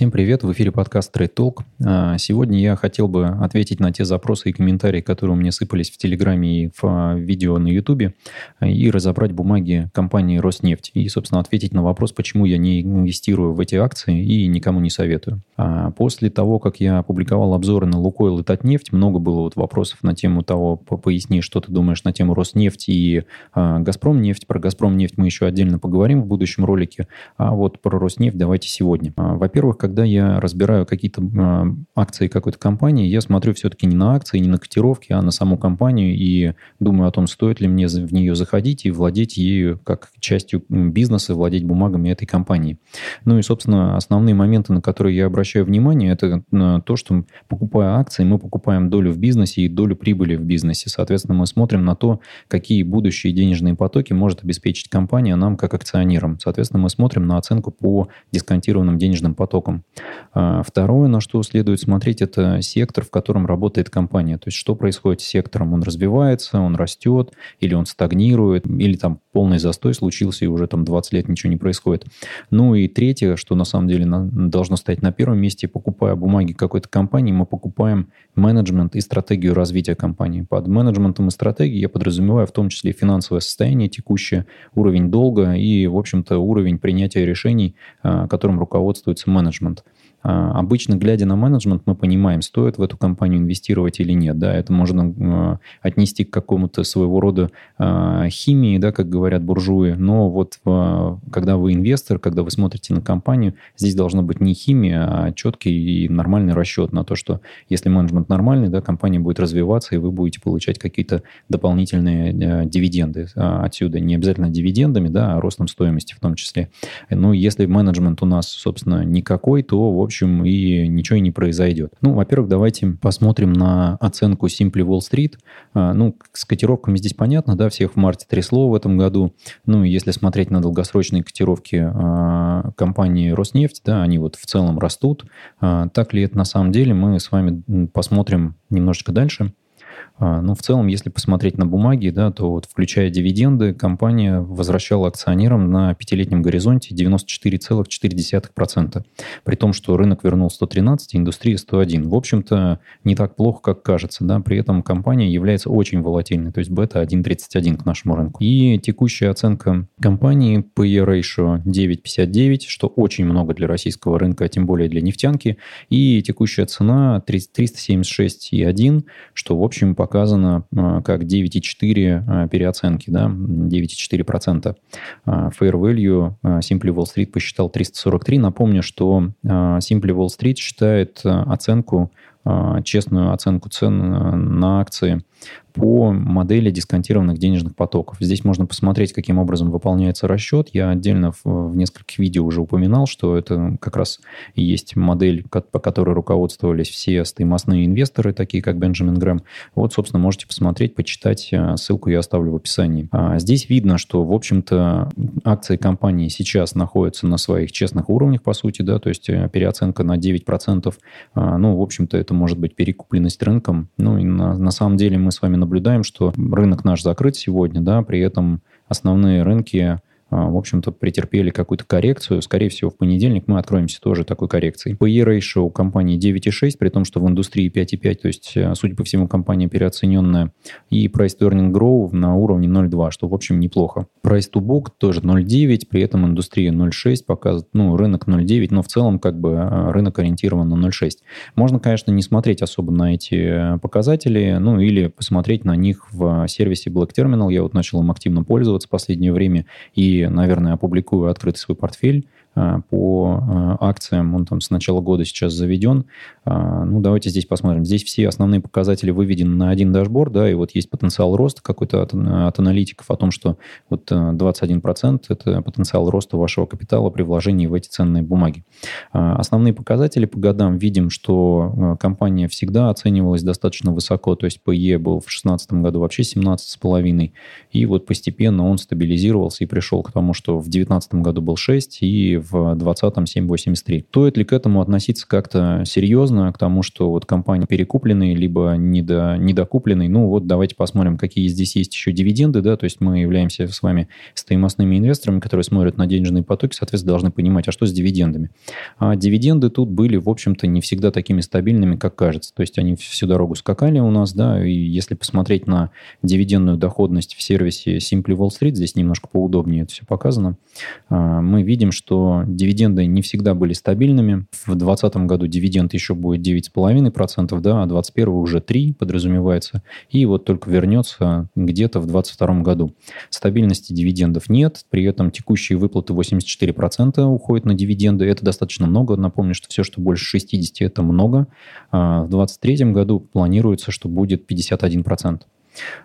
Всем привет, в эфире подкаст Trade Talk. А, сегодня я хотел бы ответить на те запросы и комментарии, которые мне сыпались в Телеграме и в а, видео на Ютубе, и разобрать бумаги компании Роснефть. И, собственно, ответить на вопрос, почему я не инвестирую в эти акции и никому не советую. А, после того, как я опубликовал обзоры на Лукойл и Татнефть, много было вот вопросов на тему того, поясни, что ты думаешь на тему Роснефть и Газпромнефть. Про Газпромнефть мы еще отдельно поговорим в будущем ролике, а вот про Роснефть давайте сегодня. Во-первых, когда я разбираю какие-то э, акции какой-то компании, я смотрю все-таки не на акции, не на котировки, а на саму компанию и думаю о том, стоит ли мне в нее заходить и владеть ею как частью бизнеса, владеть бумагами этой компании. Ну и, собственно, основные моменты, на которые я обращаю внимание, это то, что покупая акции, мы покупаем долю в бизнесе и долю прибыли в бизнесе. Соответственно, мы смотрим на то, какие будущие денежные потоки может обеспечить компания нам как акционерам. Соответственно, мы смотрим на оценку по дисконтированным денежным потокам. А, второе, на что следует смотреть, это сектор, в котором работает компания. То есть, что происходит с сектором? Он развивается, он растет, или он стагнирует, или там полный застой случился, и уже там 20 лет ничего не происходит. Ну и третье, что на самом деле должно стоять на первом месте, покупая бумаги какой-то компании, мы покупаем менеджмент и стратегию развития компании. Под менеджментом и стратегией я подразумеваю в том числе финансовое состояние текущее, уровень долга и, в общем-то, уровень принятия решений, а, которым руководствуется менеджмент. А, обычно, глядя на менеджмент, мы понимаем, стоит в эту компанию инвестировать или нет. Да, это можно а, отнести к какому-то своего рода а, химии, да, как говорят буржуи. Но вот когда вы инвестор, когда вы смотрите на компанию, здесь должна быть не химия, а четкий и нормальный расчет на то, что если менеджмент нормальный, да, компания будет развиваться, и вы будете получать какие-то дополнительные дивиденды отсюда. Не обязательно дивидендами, да, а ростом стоимости в том числе. Но если менеджмент у нас, собственно, никакой, то, в общем, и ничего и не произойдет. Ну, во-первых, давайте посмотрим на оценку Simply Wall Street. А, ну, с котировками здесь понятно, да, всех в марте трясло в этом году. Ну, если смотреть на долгосрочные котировки а, компании Роснефть, да, они вот в целом растут. А, так ли это на самом деле, мы с вами посмотрим немножечко дальше. А, ну, в целом, если посмотреть на бумаги, да, то вот включая дивиденды, компания возвращала акционерам на пятилетнем горизонте 94,4%. При том, что рынок вернул 113, индустрия 101. В общем-то, не так плохо, как кажется. Да? При этом компания является очень волатильной, то есть бета 1,31 к нашему рынку. И текущая оценка компании PE ratio 9,59, что очень много для российского рынка, а тем более для нефтянки. И текущая цена 376,1, что, в общем, по показано а, как 9,4 а, переоценки, да, 9,4%. А, fair value Simply Wall Street посчитал 343. Напомню, что Simply Wall Street считает оценку честную оценку цен на акции по модели дисконтированных денежных потоков. Здесь можно посмотреть, каким образом выполняется расчет. Я отдельно в, в нескольких видео уже упоминал, что это как раз и есть модель, по которой руководствовались все стоимостные инвесторы, такие как Бенджамин Грэм. Вот, собственно, можете посмотреть, почитать. Э, ссылку я оставлю в описании. А здесь видно, что, в общем-то, акции компании сейчас находятся на своих честных уровнях, по сути, да, то есть э, переоценка на 9%. А, ну, в общем-то, это может быть перекупленность рынком. Ну, и на, на самом деле мы с вами наблюдаем, что рынок наш закрыт сегодня, да, при этом основные рынки в общем-то, претерпели какую-то коррекцию. Скорее всего, в понедельник мы откроемся тоже такой коррекцией. PE ratio у компании 9,6, при том, что в индустрии 5,5, то есть, э, судя по всему, компания переоцененная. И price to earning grow на уровне 0,2, что, в общем, неплохо. Price to book тоже 0,9, при этом индустрия 0,6 показывает, ну, рынок 0,9, но в целом, как бы, э, рынок ориентирован на 0,6. Можно, конечно, не смотреть особо на эти э, показатели, ну, или посмотреть на них в сервисе Black Terminal. Я вот начал им активно пользоваться в последнее время, и наверное, опубликую открытый свой портфель по а, акциям. Он там с начала года сейчас заведен. А, ну, давайте здесь посмотрим. Здесь все основные показатели выведены на один дашборд, да, и вот есть потенциал роста какой-то от, от аналитиков о том, что вот 21% – это потенциал роста вашего капитала при вложении в эти ценные бумаги. Основные показатели по годам видим, что компания всегда оценивалась достаточно высоко, то есть PE был в 2016 году вообще 17,5, и вот постепенно он стабилизировался и пришел к тому, что в 2019 году был 6, и в 2020 7,83. Стоит ли к этому относиться как-то серьезно, к тому, что вот компания перекупленная, либо недо, недокупленная? Ну вот давайте посмотрим, какие здесь есть еще дивиденды, да, то есть мы являемся с вами стоимостными инвесторами, которые смотрят на денежные потоки, соответственно, должны понимать, а что с дивидендами? А дивиденды тут были, в общем-то, не всегда такими стабильными, как кажется. То есть они всю дорогу скакали у нас, да, и если посмотреть на дивидендную доходность в сервисе Simply Wall Street, здесь немножко поудобнее это все показано, а, мы видим, что дивиденды не всегда были стабильными. В 2020 году дивиденд еще будет 9,5%, да, а 2021 уже 3 подразумевается, и вот только вернется где-то в 2022 году. Стабильности дивидендов нет, при этом текущие выплаты 84% уходят на дивиденды, это достаточно много, напомню, что все, что больше 60, это много. А в 2023 году планируется, что будет 51%.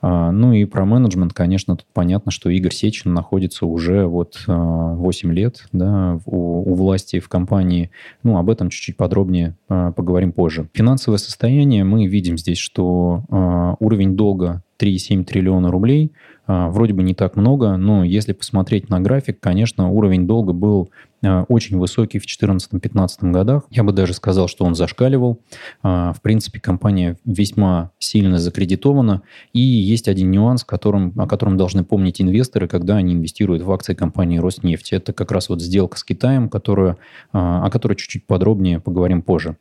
А, ну и про менеджмент, конечно, тут понятно, что Игорь Сечин находится уже вот 8 а, лет да, у, у власти в компании. Ну, об этом чуть-чуть подробнее а, поговорим позже. Финансовое состояние мы видим здесь, что уровень долга 3,7 триллиона рублей. Вроде бы не так много, но если посмотреть на график, конечно, уровень долга был Э, очень высокий в 2014-2015 годах. Я бы даже сказал, что он зашкаливал. А, в принципе, компания весьма сильно закредитована. И есть один нюанс, которым, о котором должны помнить инвесторы, когда они инвестируют в акции компании Роснефть. Это как раз вот сделка с Китаем, которую, а, о которой чуть-чуть подробнее поговорим позже.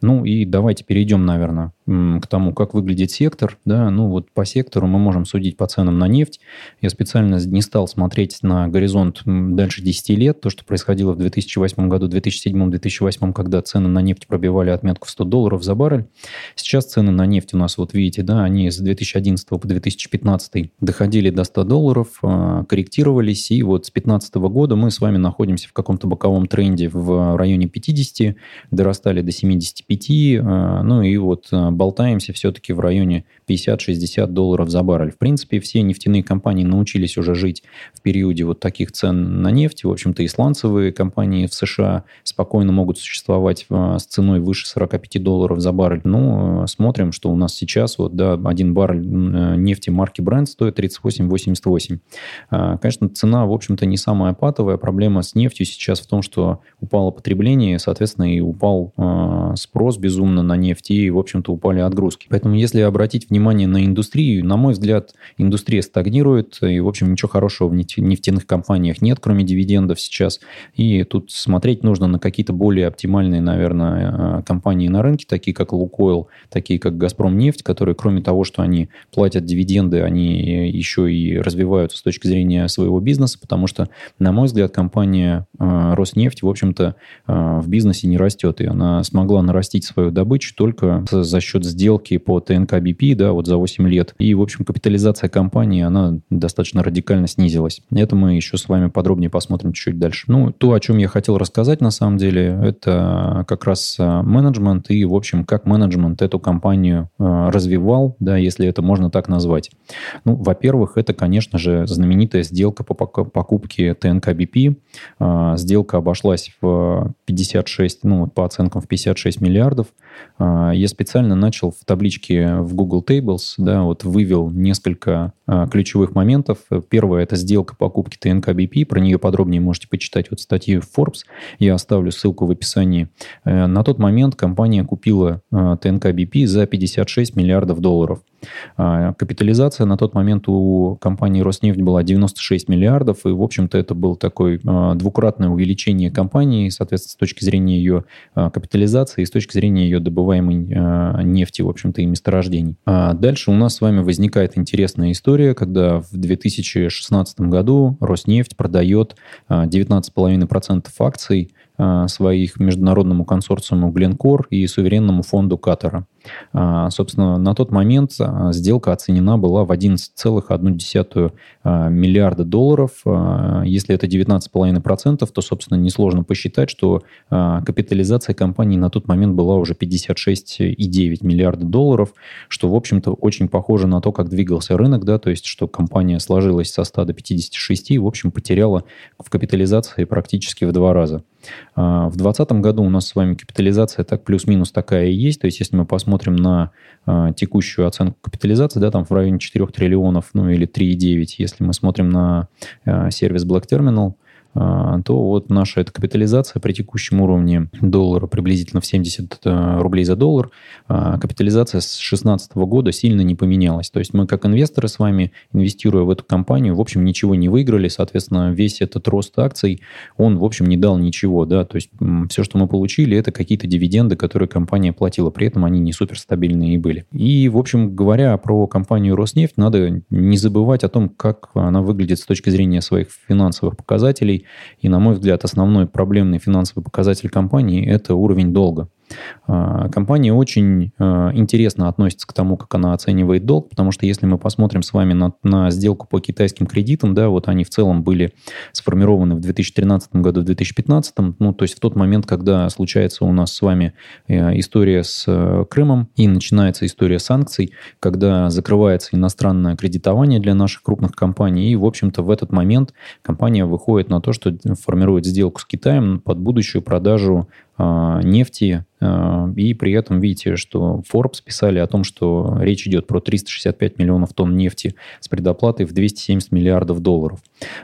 Ну и давайте перейдем, наверное, к тому, как выглядит сектор. Да, ну вот по сектору мы можем судить по ценам на нефть. Я специально не стал смотреть на горизонт дальше 10 лет, то, что происходило происходило в 2008 году, 2007-2008, когда цены на нефть пробивали отметку в 100 долларов за баррель. Сейчас цены на нефть у нас, вот видите, да, они с 2011 по 2015 доходили до 100 долларов, а, корректировались, и вот с 2015 года мы с вами находимся в каком-то боковом тренде в районе 50, дорастали до 75, а, ну и вот а, болтаемся все-таки в районе 50-60 долларов за баррель. В принципе, все нефтяные компании научились уже жить в периоде вот таких цен на нефть. В общем-то, исландцевые компании в США спокойно могут существовать э, с ценой выше 45 долларов за баррель. Ну, э, смотрим, что у нас сейчас вот, да, один баррель э, нефти марки Brent стоит 38,88. Конечно, цена, в общем-то, не самая патовая. Проблема с нефтью сейчас в том, что упало потребление, соответственно, и упал спрос безумно на нефть, и, в общем-то, упали отгрузки. Поэтому, если обратить внимание на индустрию, на мой взгляд, индустрия стагнирует, и, в общем, ничего хорошего в нефтяных компаниях нет, кроме дивидендов сейчас. И тут смотреть нужно на какие-то более оптимальные, наверное, э, компании на рынке, такие как Лукойл, такие как Газпром нефть, которые кроме того, что они платят дивиденды, они еще и развиваются с точки зрения своего бизнеса, потому что, на мой взгляд, компания э, Роснефть, в общем-то, э, в бизнесе не растет, и она смогла нарастить свою добычу только за счет сделки по ТНК BP, да, вот за 8 лет. И, в общем, капитализация компании, она достаточно радикально снизилась. Это мы еще с вами подробнее посмотрим чуть-чуть дальше. Ну, то, о чем я хотел рассказать на самом деле, это как раз э, менеджмент и, в общем, как менеджмент эту компанию э, развивал, да, если это можно так назвать. Ну, во-первых, это, конечно же, знаменитая сделка по покупке ТНК BP. Э, сделка обошлась в 56, ну, по оценкам в 56 миллиардов. Я специально начал в табличке в Google Tables, да, вот вывел несколько ключевых моментов. Первое – это сделка покупки ТНК BP. Про нее подробнее можете почитать вот статьи в Forbes. Я оставлю ссылку в описании. Э, на тот момент компания купила э, ТНК BP за 56 миллиардов долларов. А, капитализация на тот момент у компании Роснефть была 96 миллиардов, и, в общем-то, это было такое а, двукратное увеличение компании, соответственно, с точки зрения ее а, капитализации и с точки зрения ее добываемой нефти, в общем-то, и месторождений. Дальше у нас с вами возникает интересная история, когда в 2016 году Роснефть продает 19,5% акций своих международному консорциуму Гленкор и суверенному фонду Катара. А, собственно, на тот момент а, сделка оценена была в 11,1 а, миллиарда долларов. Если это 19,5%, то, собственно, несложно посчитать, что капитализация компании на тот момент была уже 56,9 миллиарда долларов, что, в общем-то, очень похоже на то, как двигался рынок, да, то есть, что компания сложилась со 100 до 56 и, в общем, потеряла в капитализации практически в два раза. В 2020 году у нас с вами капитализация так плюс-минус такая и есть, то есть, если мы посмотрим смотрим на э, текущую оценку капитализации, да, там в районе 4 триллионов, ну или 3,9, если мы смотрим на э, сервис Black Terminal, то вот наша эта капитализация при текущем уровне доллара приблизительно в 70 рублей за доллар, капитализация с 2016 года сильно не поменялась. То есть мы как инвесторы с вами, инвестируя в эту компанию, в общем, ничего не выиграли, соответственно, весь этот рост акций, он, в общем, не дал ничего, да, то есть все, что мы получили, это какие-то дивиденды, которые компания платила, при этом они не суперстабильные и были. И, в общем, говоря про компанию Роснефть, надо не забывать о том, как она выглядит с точки зрения своих финансовых показателей. И, на мой взгляд, основной проблемный финансовый показатель компании – это уровень долга. А, компания очень а, интересно относится к тому, как она оценивает долг, потому что если мы посмотрим с вами на, на сделку по китайским кредитам, да, вот они в целом были сформированы в 2013 году, в 2015, ну, то есть в тот момент, когда случается у нас с вами э, история с э, Крымом и начинается история санкций, когда закрывается иностранное кредитование для наших крупных компаний, и, в общем-то, в этот момент компания выходит на то, что формирует сделку с Китаем под будущую продажу нефти, а, и при этом видите, что Forbes писали о том, что речь идет про 365 миллионов тонн нефти с предоплатой в 270 миллиардов долларов.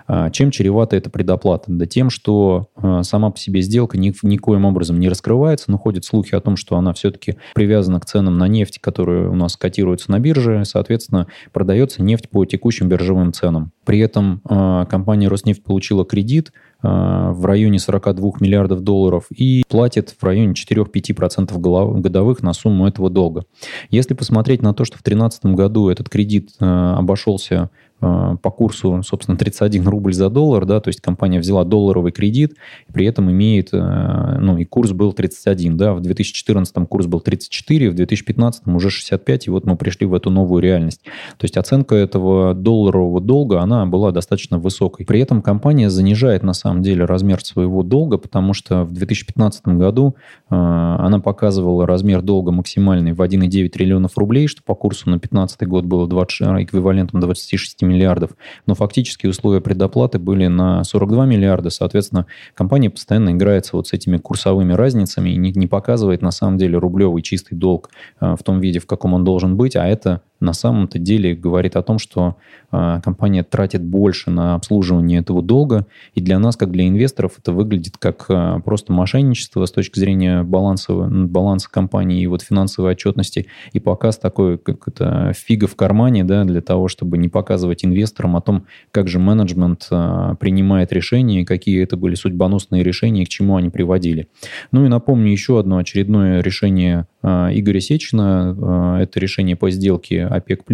А, чем чревата эта предоплата? Да тем, что сама по себе сделка ни, никоим образом не раскрывается, но ходят слухи о том, что она все-таки привязана к ценам на нефть, которые у нас котируются на бирже, соответственно, продается нефть по текущим биржевым ценам. При этом компания Роснефть получила кредит – в районе 42 миллиардов долларов и платит в районе 4-5% годовых на сумму этого долга. Если посмотреть на то, что в 2013 году этот кредит э, обошелся Э, по курсу, собственно, 31 рубль за доллар, да, то есть компания взяла долларовый кредит, при этом имеет, э, ну, и курс был 31, да, в 2014 курс был 34, в 2015 уже 65, и вот мы пришли в эту новую реальность. То есть оценка этого долларового долга, она была достаточно высокой. При этом компания занижает, на самом деле, размер своего долга, потому что в 2015 году э, она показывала размер долга максимальный в 1,9 триллионов рублей, что по курсу на 2015 год было 20, эквивалентом 26 миллиардов, но фактически условия предоплаты были на 42 миллиарда, соответственно, компания постоянно играется вот с этими курсовыми разницами и не, не показывает на самом деле рублевый чистый долг э, в том виде, в каком он должен быть, а это на самом-то деле говорит о том, что э, компания тратит больше на обслуживание этого долга, и для нас, как для инвесторов, это выглядит как э, просто мошенничество с точки зрения баланса, баланса компании и вот финансовой отчетности, и показ такой, как это фига в кармане, да, для того, чтобы не показывать инвесторам о том, как же менеджмент э, принимает решения, какие это были судьбоносные решения и к чему они приводили. Ну и напомню еще одно очередное решение э, Игоря Сечина, э, это решение по сделке ОПЕК+,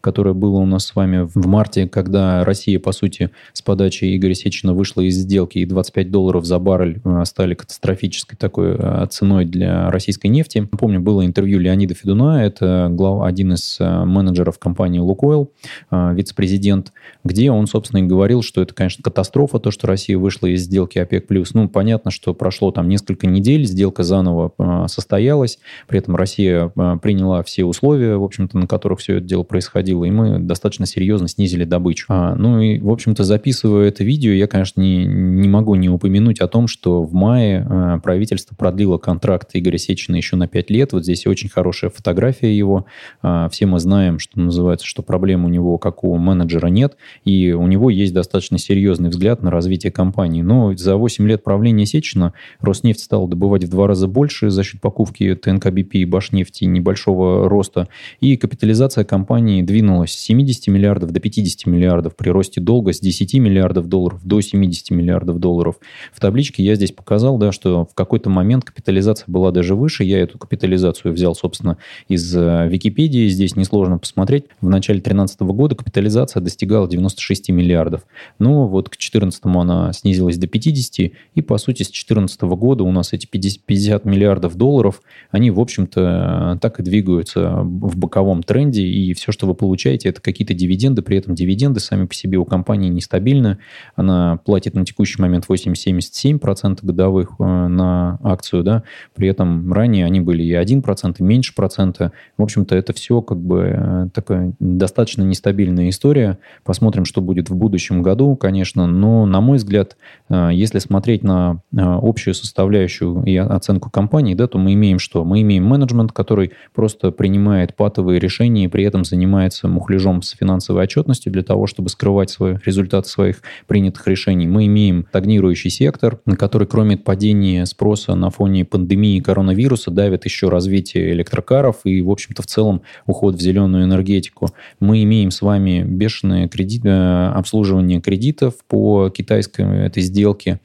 которое было у нас с вами в марте, когда Россия, по сути, с подачи Игоря Сечина вышла из сделки, и 25 долларов за баррель э, стали катастрофической такой э, ценой для российской нефти. Помню, было интервью Леонида Федуна, это глав, один из э, менеджеров компании «Лукойл», вице-президент, где он, собственно, и говорил, что это, конечно, катастрофа, то, что Россия вышла из сделки ОПЕК+. Ну, понятно, что прошло там несколько недель, сделка заново состоялась, при этом Россия приняла все условия, в общем-то, на которые которых все это дело происходило, и мы достаточно серьезно снизили добычу. А, ну и, в общем-то, записывая это видео, я, конечно, не, не могу не упомянуть о том, что в мае а, правительство продлило контракт Игоря Сечина еще на 5 лет. Вот здесь очень хорошая фотография его. А, все мы знаем, что называется, что проблем у него, как у менеджера, нет, и у него есть достаточно серьезный взгляд на развитие компании. Но за 8 лет правления Сечина Роснефть стала добывать в два раза больше за счет покупки ТНК-БП и Башнефти небольшого роста, и капитализация капитализация компании двинулась с 70 миллиардов до 50 миллиардов при росте долга с 10 миллиардов долларов до 70 миллиардов долларов. В табличке я здесь показал, да, что в какой-то момент капитализация была даже выше. Я эту капитализацию взял, собственно, из э, Википедии. Здесь несложно посмотреть. В начале 2013 года капитализация достигала 96 миллиардов. Но вот к 2014 она снизилась до 50. И, по сути, с 2014 года у нас эти 50, 50 миллиардов долларов, они, в общем-то, так и двигаются в боковом тренде тренде, и все, что вы получаете, это какие-то дивиденды. При этом дивиденды сами по себе у компании нестабильны. Она платит на текущий момент 8,77% годовых э, на акцию, да. При этом ранее они были и 1%, и меньше процента. В общем-то, это все как бы э, такая достаточно нестабильная история. Посмотрим, что будет в будущем году, конечно. Но, на мой взгляд, э, если смотреть на общую составляющую и оценку компании, да, то мы имеем что? Мы имеем менеджмент, который просто принимает патовые решения компании при этом занимается мухляжом с финансовой отчетностью для того, чтобы скрывать свои результаты своих принятых решений. Мы имеем стагнирующий сектор, на который кроме падения спроса на фоне пандемии коронавируса давит еще развитие электрокаров и, в общем-то, в целом уход в зеленую энергетику. Мы имеем с вами бешеное кредит, э, обслуживание кредитов по китайской этой сделке,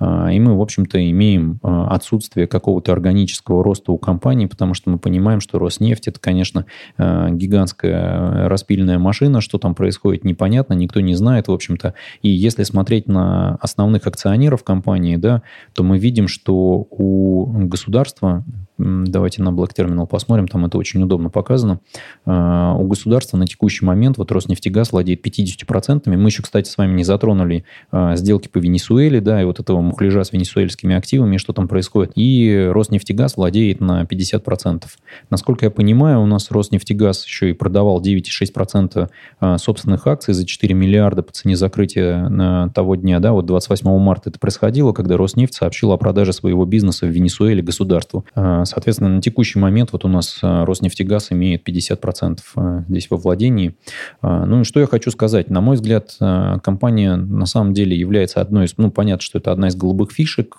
и мы, в общем-то, имеем а, отсутствие какого-то органического роста у компании, потому что мы понимаем, что Роснефть – это, конечно, а, гигантская распильная машина, что там происходит непонятно, никто не знает, в общем-то. И если смотреть на основных акционеров компании, да, то мы видим, что у государства Давайте на Black Terminal посмотрим, там это очень удобно показано. А, у государства на текущий момент вот Роснефтегаз владеет 50%. Мы еще, кстати, с вами не затронули а, сделки по Венесуэле, да, и вот этого мухляжа с венесуэльскими активами, что там происходит. И Роснефтегаз владеет на 50%. Насколько я понимаю, у нас Роснефтегаз еще и продавал 9,6% а, собственных акций за 4 миллиарда по цене закрытия того дня, да, вот 28 марта это происходило, когда Роснефть сообщила о продаже своего бизнеса в Венесуэле государству. Соответственно, на текущий момент вот у нас э, Роснефтегаз имеет 50% э, здесь во владении. А, ну и что я хочу сказать. На мой взгляд, э, компания на самом деле является одной из... Ну, понятно, что это одна из голубых фишек.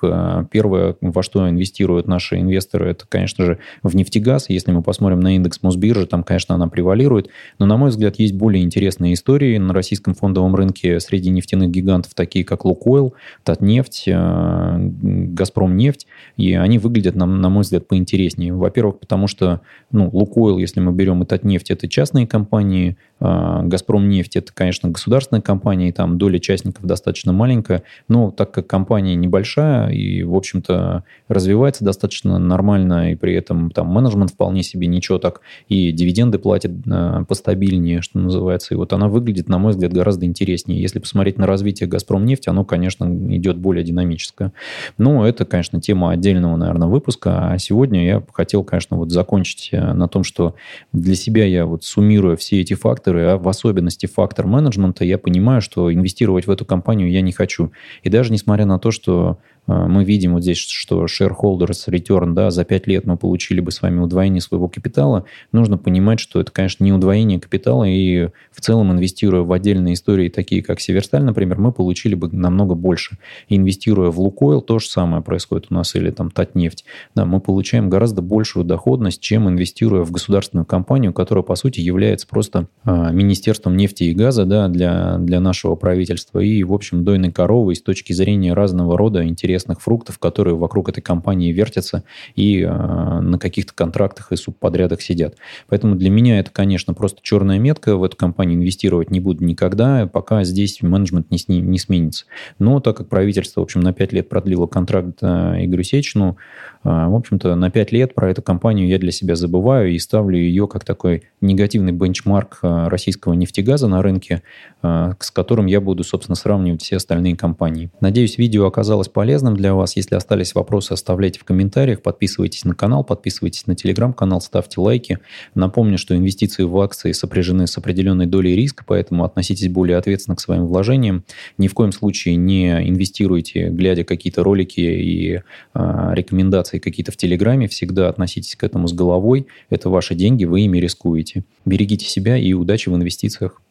Первое, во что инвестируют наши инвесторы, это, конечно же, в нефтегаз. Если мы посмотрим на индекс Мосбиржи, там, конечно, она превалирует. Но, на мой взгляд, есть более интересные истории на российском фондовом рынке среди нефтяных гигантов, такие как Лукойл, Татнефть, Газпромнефть. И они выглядят, на, на мой взгляд, по интереснее. Во-первых, потому что ну, Лукойл, если мы берем и Татнефть, это частные компании, а, Газпром нефть это, конечно, государственная компания, и там доля частников достаточно маленькая, но так как компания небольшая и, в общем-то, развивается достаточно нормально, и при этом там менеджмент вполне себе ничего так, и дивиденды платят а, постабильнее, что называется, и вот она выглядит, на мой взгляд, гораздо интереснее. Если посмотреть на развитие Газпром нефть, оно, конечно, идет более динамическое. Но это, конечно, тема отдельного, наверное, выпуска, а сегодня я хотел, конечно, вот закончить э, на том, что для себя я вот суммируя все эти факторы, а в особенности фактор менеджмента, я понимаю, что инвестировать в эту компанию я не хочу. И даже несмотря на то, что мы видим вот здесь, что shareholders return, да, за 5 лет мы получили бы с вами удвоение своего капитала. Нужно понимать, что это, конечно, не удвоение капитала, и в целом, инвестируя в отдельные истории, такие как Северсталь, например, мы получили бы намного больше. инвестируя в Лукойл, то же самое происходит у нас, или там Татнефть. Да, мы получаем гораздо большую доходность, чем инвестируя в государственную компанию, которая, по сути, является просто а, Министерством нефти и газа да, для, для нашего правительства и, в общем, дойной коровой с точки зрения разного рода интересов интересных фруктов, которые вокруг этой компании вертятся и э, на каких-то контрактах и субподрядах сидят. Поэтому для меня это, конечно, просто черная метка. В эту компанию инвестировать не буду никогда, пока здесь менеджмент не, с ним, не сменится. Но так как правительство, в общем, на 5 лет продлило контракт э, Игорю Сечину, в общем-то, на 5 лет про эту компанию я для себя забываю и ставлю ее как такой негативный бенчмарк а, российского нефтегаза на рынке, а, с которым я буду, собственно, сравнивать все остальные компании. Надеюсь, видео оказалось полезным для вас. Если остались вопросы, оставляйте в комментариях, подписывайтесь на канал, подписывайтесь на телеграм-канал, ставьте лайки. Напомню, что инвестиции в акции сопряжены с определенной долей риска, поэтому относитесь более ответственно к своим вложениям. Ни в коем случае не инвестируйте, глядя какие-то ролики и рекомендации рекомендации какие-то в Телеграме, всегда относитесь к этому с головой. Это ваши деньги, вы ими рискуете. Берегите себя и удачи в инвестициях.